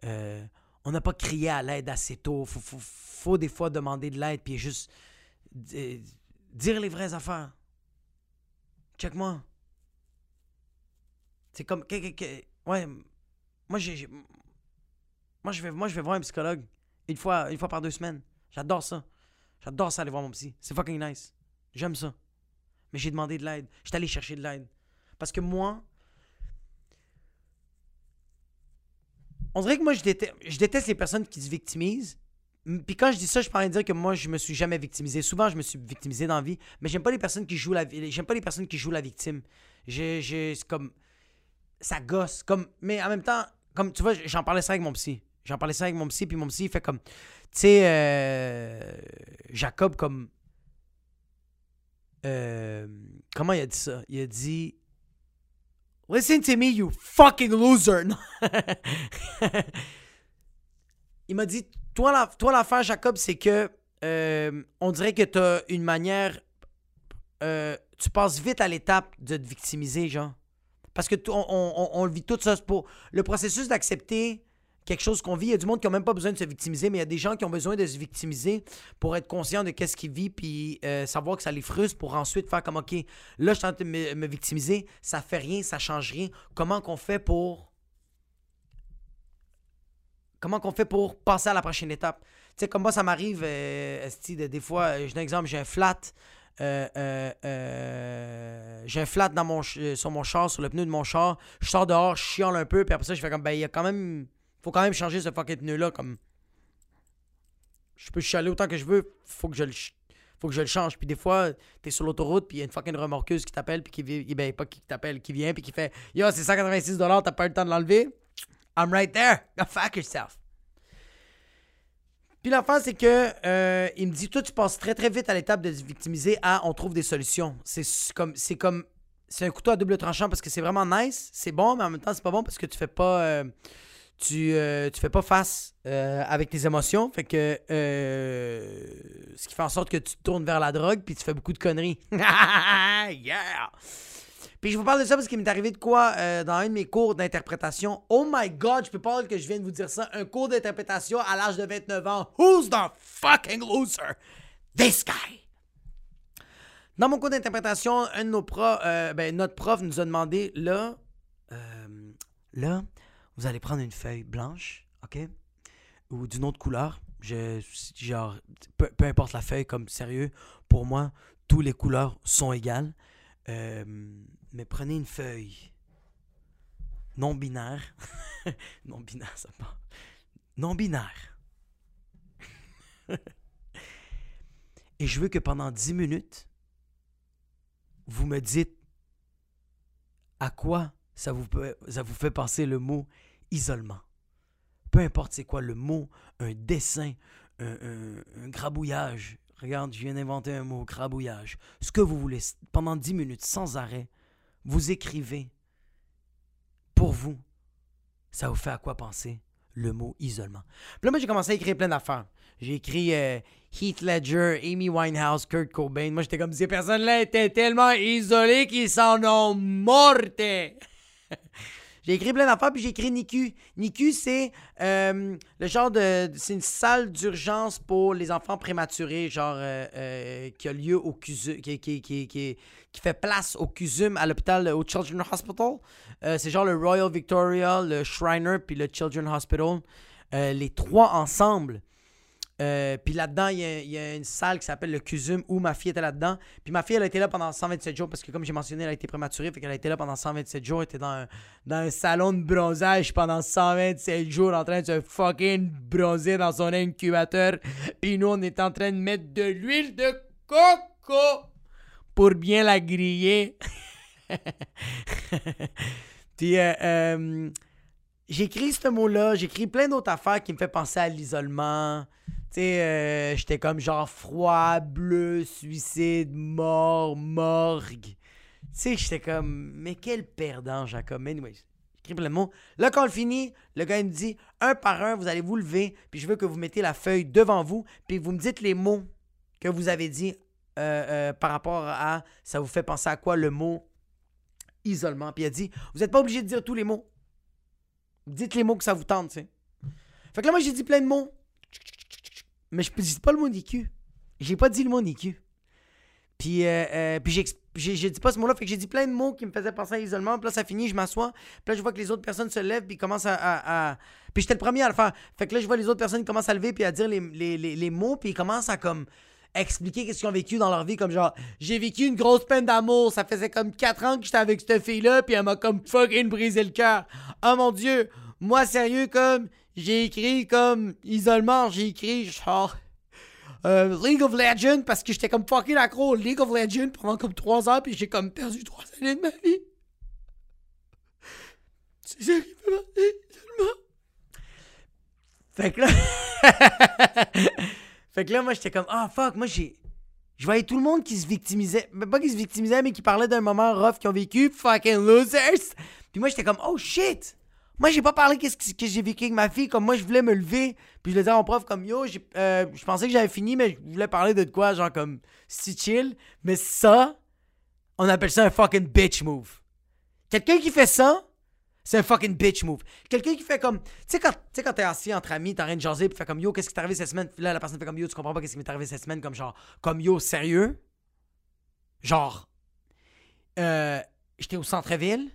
euh, on n'a pas crié à l'aide assez tôt. Faut, faut, faut, des fois demander de l'aide puis juste dire les vraies affaires. Check-moi. C'est comme. ouais. Moi, j'ai. Moi je, vais, moi, je vais voir un psychologue une fois, une fois par deux semaines. J'adore ça. J'adore ça aller voir mon psy. C'est fucking nice. J'aime ça. Mais j'ai demandé de l'aide. J'étais allé chercher de l'aide. Parce que moi. On dirait que moi, je déteste, je déteste les personnes qui se victimisent. Puis quand je dis ça, je parle de dire que moi, je me suis jamais victimisé. Souvent, je me suis victimisé dans la vie. Mais j'aime pas les personnes qui jouent la J'aime pas les personnes qui jouent la victime. J'ai. comme ça gosse. Comme, mais en même temps, comme tu vois, j'en parlais ça avec mon psy. J'en parlais ça avec mon psy, puis mon psy, il fait comme. Tu sais, euh, Jacob, comme. Euh, comment il a dit ça? Il a dit. Listen to me, you fucking loser! il m'a dit Toi, la, toi l'affaire, Jacob, c'est que. Euh, on dirait que tu as une manière. tu passes vite à l'étape de te victimiser, genre. Parce que on, le vit tout ça. Pour le processus d'accepter quelque chose qu'on vit, il y a du monde qui n'a même pas besoin de se victimiser, mais il y a des gens qui ont besoin de se victimiser pour être conscients de qu'est-ce qu'ils vivent, puis euh, savoir que ça les frustre pour ensuite faire comme, OK, là, je suis en train de me, victimiser, ça fait rien, ça change rien. Comment qu'on fait pour... Comment qu'on fait pour passer à la prochaine étape? Tu sais, comme moi, ça m'arrive, euh, des fois, je donne un exemple, j'ai un flat, euh, euh, euh, j'ai un flat dans mon, sur mon char, sur le pneu de mon char. Je sors dehors, je chiale un peu, puis après ça, je fais comme, ben, il y a quand même. Faut quand même changer ce fucking pneu-là. Comme. Je peux chialer autant que je veux, faut que je le. Faut que je le change. Puis des fois, t'es sur l'autoroute, puis il y a une fucking remorqueuse qui t'appelle, puis qui vient. Ben, pas qui t'appelle, qui vient, puis qui fait Yo, c'est 186$, t'as pas eu le temps de l'enlever? I'm right there. Go fuck yourself. Puis l'affaire, c'est que euh, il me dit Toi, tu passes très très vite à l'étape de se victimiser à on trouve des solutions. C'est comme. C'est comme. C'est un couteau à double tranchant parce que c'est vraiment nice, c'est bon, mais en même temps, c'est pas bon parce que tu fais pas. euh, tu, euh, tu fais pas face euh, avec tes émotions. Fait que. euh, ce qui fait en sorte que tu te tournes vers la drogue puis tu fais beaucoup de conneries. yeah! Puis je vous parle de ça parce qu'il m'est arrivé de quoi euh, dans un de mes cours d'interprétation. Oh my god, je peux pas que je viens de vous dire ça. Un cours d'interprétation à l'âge de 29 ans. Who's the fucking loser? This guy! Dans mon cours d'interprétation, un de nos ben, notre prof nous a demandé là, là, vous allez prendre une feuille blanche, ok, ou d'une autre couleur. Je, genre, peu, importe la feuille, comme sérieux, pour moi, toutes les couleurs sont égales. Euh, mais prenez une feuille non binaire, non binaire, ça part. Non binaire. Et je veux que pendant 10 minutes, vous me dites à quoi ça vous, ça vous fait penser le mot isolement. Peu importe c'est quoi le mot, un dessin, un, un- un grabouillage. Regarde, je viens d'inventer un mot, grabouillage. Ce que vous voulez, pendant 10 minutes, sans arrêt, vous écrivez pour vous. Ça vous fait à quoi penser le mot isolement. Puis là, moi, j'ai commencé à écrire plein d'affaires. J'ai écrit euh, Heath Ledger, Amy Winehouse, Kurt Cobain. Moi, j'étais comme ces personnes-là étaient tellement isolées qu'ils s'en ont morte. j'ai écrit plein d'affaires, puis j'ai écrit NICU. NICU, c'est euh, le genre de. C'est une salle d'urgence pour les enfants prématurés, genre euh, euh, qui a lieu au CUSUM, qui, fait place au CUSUM à l'hôpital, au Children's Hospital. C'est genre le Royal Victoria, le Shriner, puis le Children's Hospital. Les trois ensemble. Euh, puis là-dedans, il y, a- une salle qui s'appelle le CUSUM où ma fille était là-dedans. Puis ma fille, elle a été là pendant 127 jours parce que, comme j'ai mentionné, elle a été prématurée. Fait qu'elle a été là pendant 127 jours. Elle était dans un, dans un salon de bronzage pendant 127 jours en train de se fucking bronzer dans son incubateur. Puis nous, on est en train de mettre de l'huile de coco pour bien la griller. Puis, euh, euh, j'écris ce mot-là, j'écris plein d'autres affaires qui me fait penser à l'isolement. Tu sais, euh, j'étais comme genre froid, bleu, suicide, mort, morgue. Tu sais, j'étais comme, mais quel perdant, Jacob. Anyways, j'écris plein de mots. Là, quand on le finit, le gars il me dit, un par un, vous allez vous lever, puis je veux que vous mettez la feuille devant vous, puis vous me dites les mots que vous avez dit euh, euh, par rapport à, ça vous fait penser à quoi le mot isolement. Puis il a dit, vous n'êtes pas obligé de dire tous les mots. Dites les mots que ça vous tente, tu sais. Fait que là, moi, j'ai dit plein de mots. Mais je dis pas le mot NICU. J'ai pas dit le mot NICU. Puis, euh, euh, puis j'ai, dit pas ce mot-là. Fait que j'ai dit plein de mots qui me faisaient penser à l'isolement. Puis là, ça finit, je m'assois. Puis là, je vois que les autres personnes se lèvent. Puis commencent à, à- Puis j'étais le premier à le faire. Fait que là, je vois les autres personnes commencent à lever. Puis à dire les, les, les, les mots. Puis ils commencent à comme expliquer qu'est-ce qu'ils ont vécu dans leur vie. Comme genre, j'ai vécu une grosse peine d'amour. Ça faisait comme 4 ans que j'étais avec cette fille-là. Puis elle m'a comme fucking brisé le cœur. Oh mon Dieu. Moi, sérieux, comme. J'ai écrit comme isolement. J'ai écrit genre. Euh, League of Legends parce que j'étais comme fucking accro League of Legends pendant comme 3 ans puis j'ai comme perdu 3 années de ma vie. C'est ça qui. Fait que là. fait que là, moi j'étais comme ah fuck, moi j'ai. Je voyais tout le monde qui se victimisait. Pas qui se victimisait, mais qui parlait d'un moment rough qu'ils ont vécu. Fucking losers. Puis moi j'étais comme oh shit. Moi, j'ai pas parlé qu'est-ce que, j'ai vécu avec ma fille. Comme moi, je voulais me lever. Puis je le disais à mon prof, comme yo, euh, je pensais que j'avais fini, mais je voulais parler de quoi, genre comme si chill. Mais ça, on appelle ça un fucking bitch move. Quelqu'un qui fait ça, c'est un fucking bitch move. Quelqu'un qui fait comme. Tu sais, quand, tu sais, quand t'es assis entre amis, t'as rien de jaser, puis fait comme yo, qu'est-ce qui t'est arrivé cette semaine? Puis là, la personne fait comme yo, tu comprends pas qu'est-ce qui m'est arrivé cette semaine? Comme genre, comme yo, sérieux? Genre, euh, j'étais au centre-ville,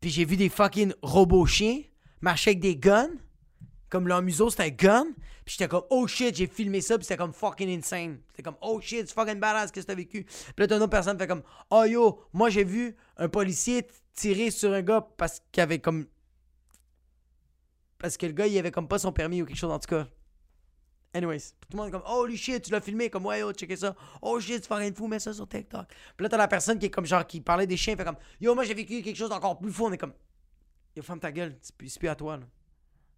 puis j'ai vu des fucking robots chiens marcher avec des guns. Comme leur museau, c'était un gun. Puis j'étais comme, oh shit, j'ai filmé ça. Puis c'était comme fucking insane. C'était comme, oh shit, c'est fucking badass, qu'est-ce que t'as vécu? Puis là, t'as une autre personne fait comme, oh yo, moi j'ai vu un policier t- tirer sur un gars parce qu'il avait comme. Parce que le gars, il avait comme pas son permis ou quelque chose, en tout cas. Anyways, tout le monde est comme, oh shit, tu l'as filmé, comme, ouais, yo, checker ça. Oh shit, tu fais rien de fou, mets ça sur TikTok. Puis là, t'as la personne qui est comme, genre, qui parlait des chiens, fait comme, yo, moi j'ai vécu quelque chose d'encore plus fou. On est comme, yo, ferme ta gueule, c'est plus, c'est plus à toi, là.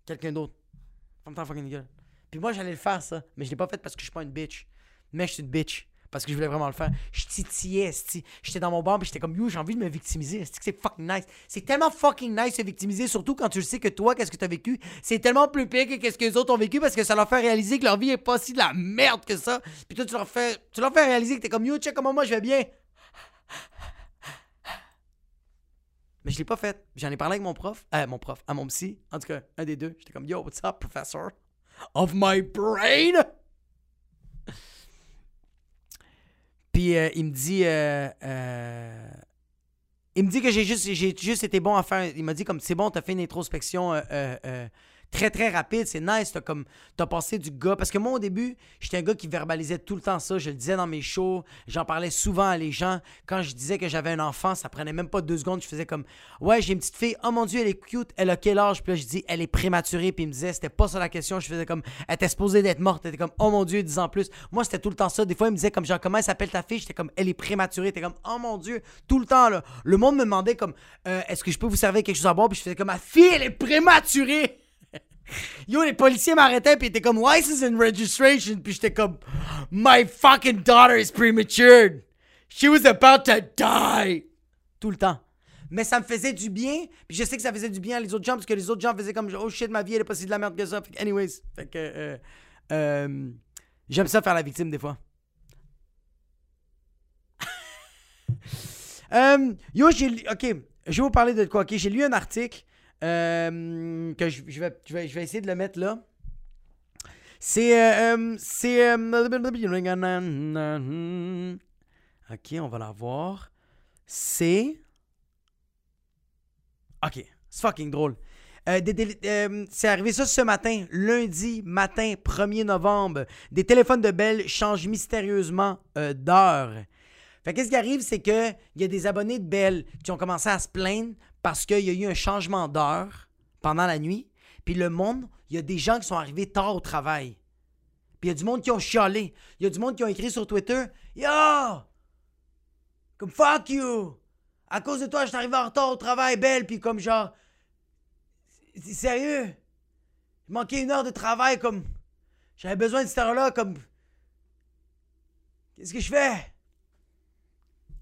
Quelqu'un d'autre. Ferme ta fucking gueule. Puis moi, j'allais le faire, ça. Mais je l'ai pas fait parce que je suis pas une bitch. Mais je suis une bitch. Parce que je voulais vraiment le faire. Je titillais. J'étais dans mon bar, puis j'étais comme, yo, j'ai envie de me victimiser. C'est fucking nice. C'est tellement fucking nice de se victimiser, surtout quand tu sais que toi, qu'est-ce que t'as vécu. C'est tellement plus pire que qu'est-ce que les autres ont vécu parce que ça leur fait réaliser que leur vie est pas si de la merde que ça. Puis toi, tu leur fais, tu leur fais réaliser que t'es comme, yo, check comment moi je vais bien. Mais je l'ai pas fait. J'en ai parlé avec mon prof, euh, mon prof, à mon psy, en tout cas, un des deux. J'étais comme, yo, what's up, professor? Of my brain! Puis euh, il me dit, euh, euh, il me dit que j'ai juste, été bon à faire. Il m'a dit comme c'est bon, t'as fait une introspection très très rapide, c'est nice, t'as comme t'as passé du gars. Parce que moi au début, j'étais un gars qui verbalisait tout le temps ça. Je le disais dans mes shows, j'en parlais souvent à les gens. Quand je disais que j'avais un enfant, ça prenait même pas deux secondes. Je faisais comme ouais, j'ai une petite fille. Oh mon dieu, elle est cute. Elle a quel âge? Puis là je dis elle est prématurée. Puis il me disait c'était pas ça la question. Je faisais comme elle était supposée d'être morte. Elle était comme oh mon dieu, 10 ans plus. Moi c'était tout le temps ça. Des fois il me disait comme genre comment elle s'appelle ta fille? J'étais comme elle est prématurée. T'es comme oh mon dieu, tout le temps là. Le monde me demandait comme Euh, est-ce que je peux vous servir quelque chose à boire? Puis je faisais comme ma fille elle est prématurée. Yo, les policiers m'arrêtaient puis ils étaient comme Why is in registration? Puis j'étais comme My fucking daughter is premature. She was about to die. Tout le temps. Mais ça me faisait du bien. Puis je sais que ça faisait du bien à les autres gens parce que les autres gens faisaient comme Oh shit, ma vie elle est pas si de la merde que ça. Anyways. Fait que. euh, euh, J'aime ça faire la victime des fois. Euh, yo, j'ai Ok, je vais vous parler de quoi. Ok, j'ai lu un article euh, que je, vais, je, vais, je vais essayer de le mettre là. C'est. euh, euh, ok, on va la voir. C'est. Ok, c'est fucking drôle. C'est arrivé ça ce matin, lundi matin 1er novembre. Des téléphones de Bell changent mystérieusement d'heure. Fait qu'est-ce qui arrive, c'est que il y a des abonnés de Bell qui ont commencé à se plaindre parce qu'il y a eu un changement d'heure pendant la nuit. Puis le monde, il y a des gens qui sont arrivés tard au travail. Puis il y a du monde qui ont chialé. Il y a du monde qui ont écrit sur Twitter Yo! Comme fuck you! À cause de toi, je suis arrivé en retard au travail, Belle. Puis comme genre. C'est sérieux? Il manquait une heure de travail, comme. J'avais besoin de cette heure-là, comme. Qu'est-ce que je fais?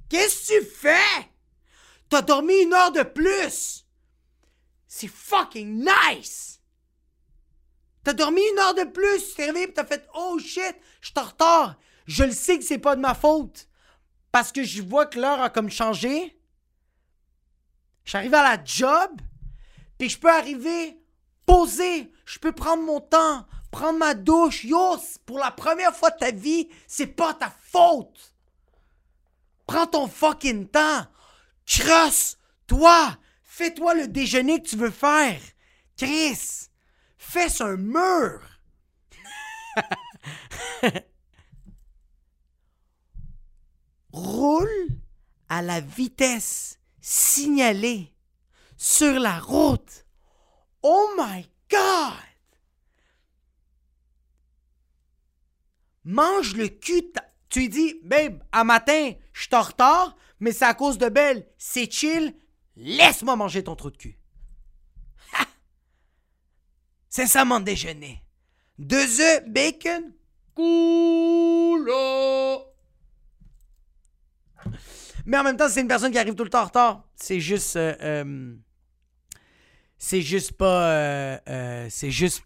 Qu'est-ce que tu fais? T'as dormi une heure de plus! C'est fucking nice! T'as dormi une heure de plus, tu t'es réveillé t'as fait Oh shit, je suis en retard. Je le sais que c'est pas de ma faute. Parce que je vois que l'heure a comme changé. Arrivé à la job, puis je peux arriver poser, je peux prendre mon temps, prendre ma douche. Yo, pour la première fois de ta vie, c'est pas ta faute. Prends ton fucking temps. Crosse, toi, fais-toi le déjeuner que tu veux faire. Chris, fais un mur. Roule à la vitesse signalée sur la route. Oh my God! Mange le cul. de ta- Tu lui dis, babe, à matin, je suis retard, mais c'est à cause de Belle. C'est chill. Laisse-moi manger ton trou de cul. Ha! C'est mon déjeuner. Deux œufs, bacon, coulo. Mais en même temps, c'est une personne qui arrive tout le temps en retard. C'est juste. euh, euh, c'est juste pas. euh, euh, c'est juste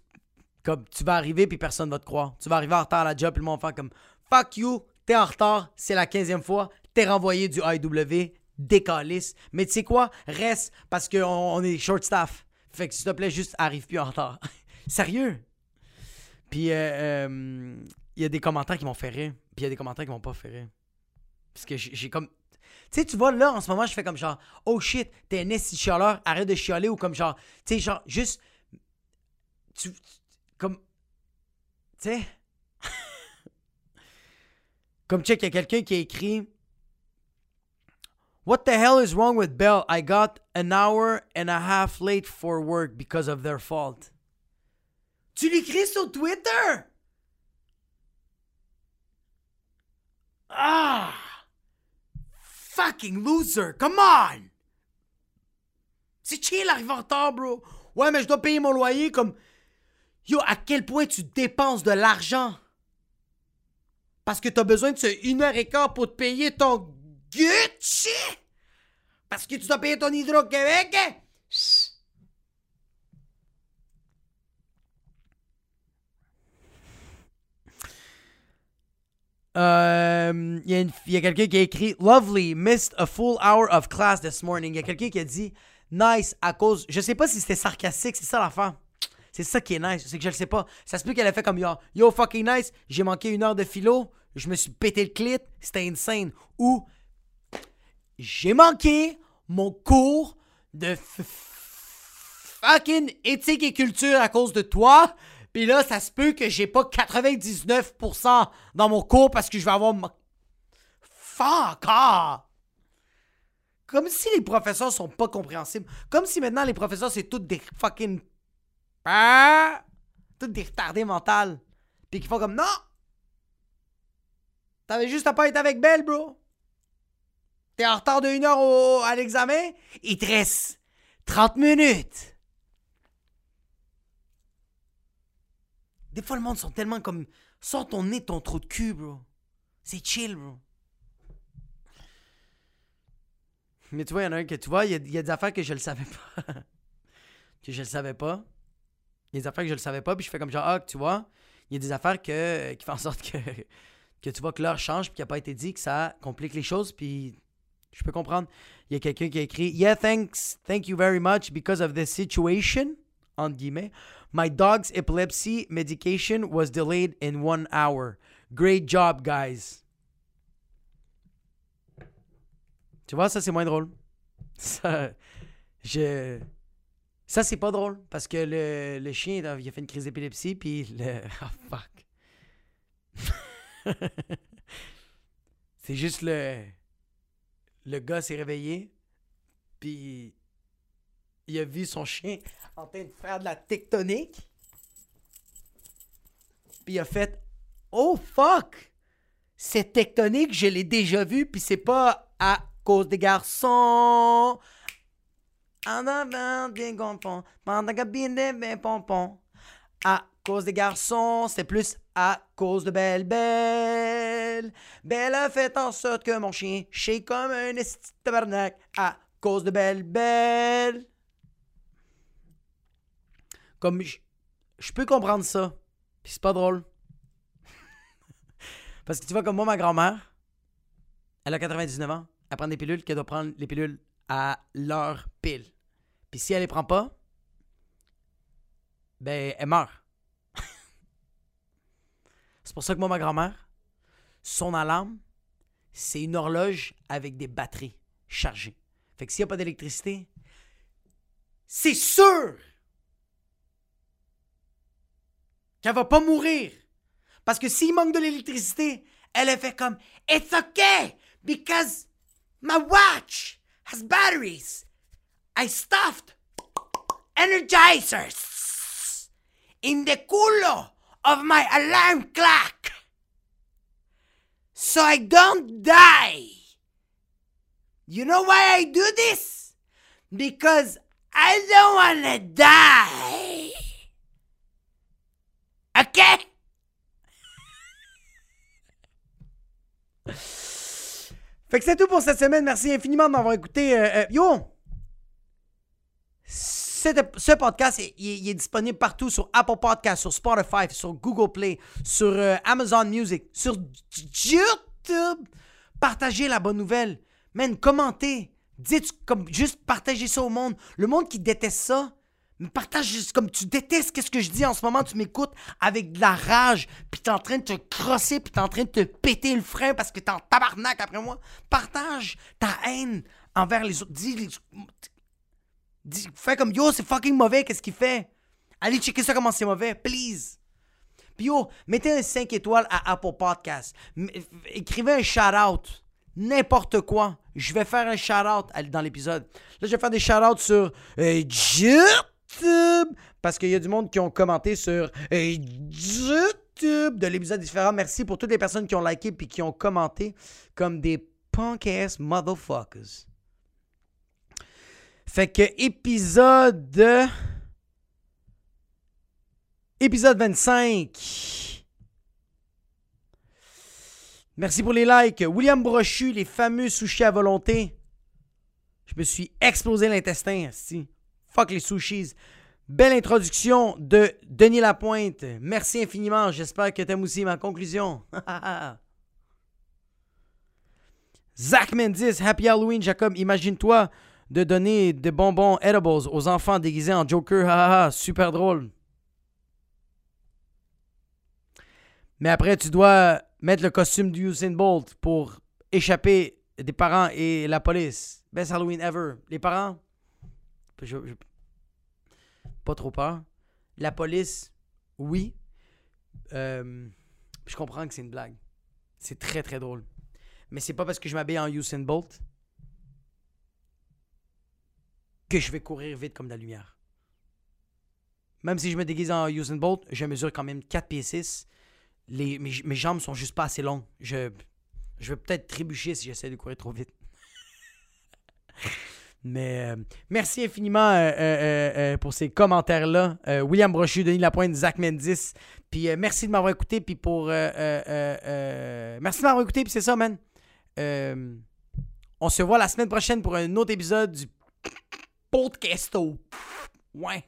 comme tu vas arriver puis personne va te croire. Tu vas arriver en retard à la job puis le monde va faire comme Fuck you, t'es en retard, c'est la 15e fois, t'es renvoyé du IW, décalisse. Mais tu sais quoi? Reste parce qu'on on est short staff. Fait que s'il te plaît, juste arrive plus en retard. Sérieux? Puis euh, euh, il y a des commentaires qui m'ont fait rire, puis il y a des commentaires qui m'ont pas fait rire. Parce que j'ai comme. Tu sais, tu vois, là, en ce moment, je fais comme genre, oh shit, t'es un esti chialeur, arrête de chialer, ou comme genre, tu sais, genre, juste. Tu- comme. Tu sais. Comme check, il y a quelqu'un qui écrit. What the hell is wrong with Bell? I got an hour and a half late for work because of their fault. Tu l'écris sur Twitter? Ah! Fucking loser! Come on! C'est chill arriver en retard, bro. Ouais, mais je dois payer mon loyer comme. Yo, à quel point tu dépenses de l'argent? Parce que t'as besoin de ce une heure et quart pour te payer ton Gucci? Parce que tu dois payer ton Hydro-Québec? Euh, Il y a, a quelqu'un qui a écrit Lovely, missed a full hour of class this morning. Il y a quelqu'un qui a dit Nice à cause. Je sais pas si c'était sarcastique, c'est ça l'affaire. C'est ça qui est nice, c'est que je le sais pas. Ça se peut qu'elle a fait comme yo, yo fucking nice, j'ai manqué une heure de philo, je me suis pété le clit, c'était insane. Ou j'ai manqué mon cours de fucking éthique et culture à cause de toi. Puis là, ça se peut que j'ai pas 99% dans mon cours parce que je vais avoir... ma- Fuck ah! Comme si les professeurs sont pas compréhensibles. Comme si maintenant les professeurs c'est toutes des fucking... Toutes des retardés mentales. Puis qu'ils font comme non! T'avais juste à pas être avec Belle, bro. T'es en retard de une heure au- à l'examen, il te reste 30 minutes. Des fois, le monde sont tellement comme. Sors ton nez, ton trou de cul, bro. C'est chill, bro. Mais tu vois, il y en a un que tu vois, il y, y a des affaires que je le savais pas. que je le savais pas. Il y a des affaires que je le savais pas, puis je fais comme genre, ah, tu vois, il y a des affaires que, qui font en sorte que, que tu vois que l'heure change, puis qui n'a pas été dit, que ça complique les choses, puis je peux comprendre. Il y a quelqu'un qui a écrit Yeah, thanks, thank you very much because of this situation. Entre guillemets. My dog's epilepsy medication was delayed in one hour. Great job, guys. Tu vois, ça c'est moins drôle. Ça, je. Ça c'est pas drôle parce que le, chien il a il a fait une crise d'épilepsie puis le. Oh fuck. c'est juste le le gars s'est réveillé, puis il a vu son chien en train de faire de la tectonique. Puis il a fait Oh fuck! Cette tectonique, je l'ai déjà vue, puis c'est pas à cause des garçons. À cause des garçons, c'est plus à cause de Belle Belle. Belle a fait en sorte que mon chien chie comme un esti. À cause de Belle Belle. Comme je, peux comprendre ça. C'est pas drôle. Parce que tu vois, comme moi, ma grand-mère, elle a 99 ans. Elle prend des pilules qu'elle doit prendre les pilules à l'heure pile. Puis si elle les prend pas, ben, elle meurt. c'est pour ça que moi, ma grand-mère, son alarme, c'est une horloge avec des batteries chargées. Fait que s'il n'y a pas d'électricité, c'est sûr qu'elle va pas mourir. Parce que s'il manque de l'électricité, elle a fait comme It's okay because my watch has batteries. I stuffed energizers in the culo of my alarm clock so I don't die. You know why I do this? Because I don't wanna die. Okay? Fait que c'est tout pour cette semaine. Merci infiniment de m'avoir écouté. Euh, euh, yo! Ce podcast, est- il est, disponible partout sur Apple Podcasts, sur Spotify, sur Google Play, sur euh, Amazon Music, sur YouTube. Partagez la bonne nouvelle. Man, commentez. Dites juste partagez ça au monde. Le monde qui déteste ça, partage juste comme tu détestes qu'est-ce que je dis en ce moment, tu m'écoutes avec de la rage, puis t'es en train de te crosser, puis t'es en train de te péter le frein parce que t'es en tabarnak après moi. Partage ta haine envers les autres. Dis, dis fais comme yo, c'est fucking mauvais, qu'est-ce qu'il fait? Allez checker ça comment c'est mauvais, please. Puis yo, mettez un 5 étoiles à Apple Podcast. Écrivez un shout-out. N'importe quoi. Je vais faire un shout-out dans l'épisode. Là, je vais faire des shout-outs sur euh, YouTube. Parce qu'il y a du monde qui ont commenté sur euh, YouTube de l'épisode différent. Merci pour toutes les personnes qui ont liké puis qui ont commenté comme des punk-ass motherfuckers. Fait que épisode... Épisode 25. Merci pour les likes. William Brochu, les fameux sushis à volonté. Je me suis explosé l'intestin, si. Fuck les sushis. Belle introduction de Denis Lapointe. Merci infiniment. J'espère que t'aimes aussi ma conclusion. Zach Mendis, Happy Halloween, Jacob. Imagine-toi de donner des bonbons edibles aux enfants déguisés en Joker. super drôle. Mais après, tu dois mettre le costume du Usain Bolt pour échapper des parents et la police. Best Halloween ever. Les parents, pas trop peur. La police, oui. Euh, je comprends que c'est une blague. C'est très très drôle. Mais c'est pas parce que je m'habille en Usain Bolt que je vais courir vite comme la lumière. Même si je me déguise en Usain Bolt, je mesure quand même 4 pieds 6 les, mes, jambes sont juste pas assez longues. Je, je vais peut-être trébucher si j'essaie de courir trop vite. Mais euh, merci infiniment euh, euh, pour ces commentaires-là. William Brochu, Denis Lapointe, Zach Mendis. Puis merci de m'avoir écouté. Puis pour. merci de m'avoir écouté. Puis c'est ça, man. on se voit la semaine prochaine pour un autre épisode du Podcasto. Ouais.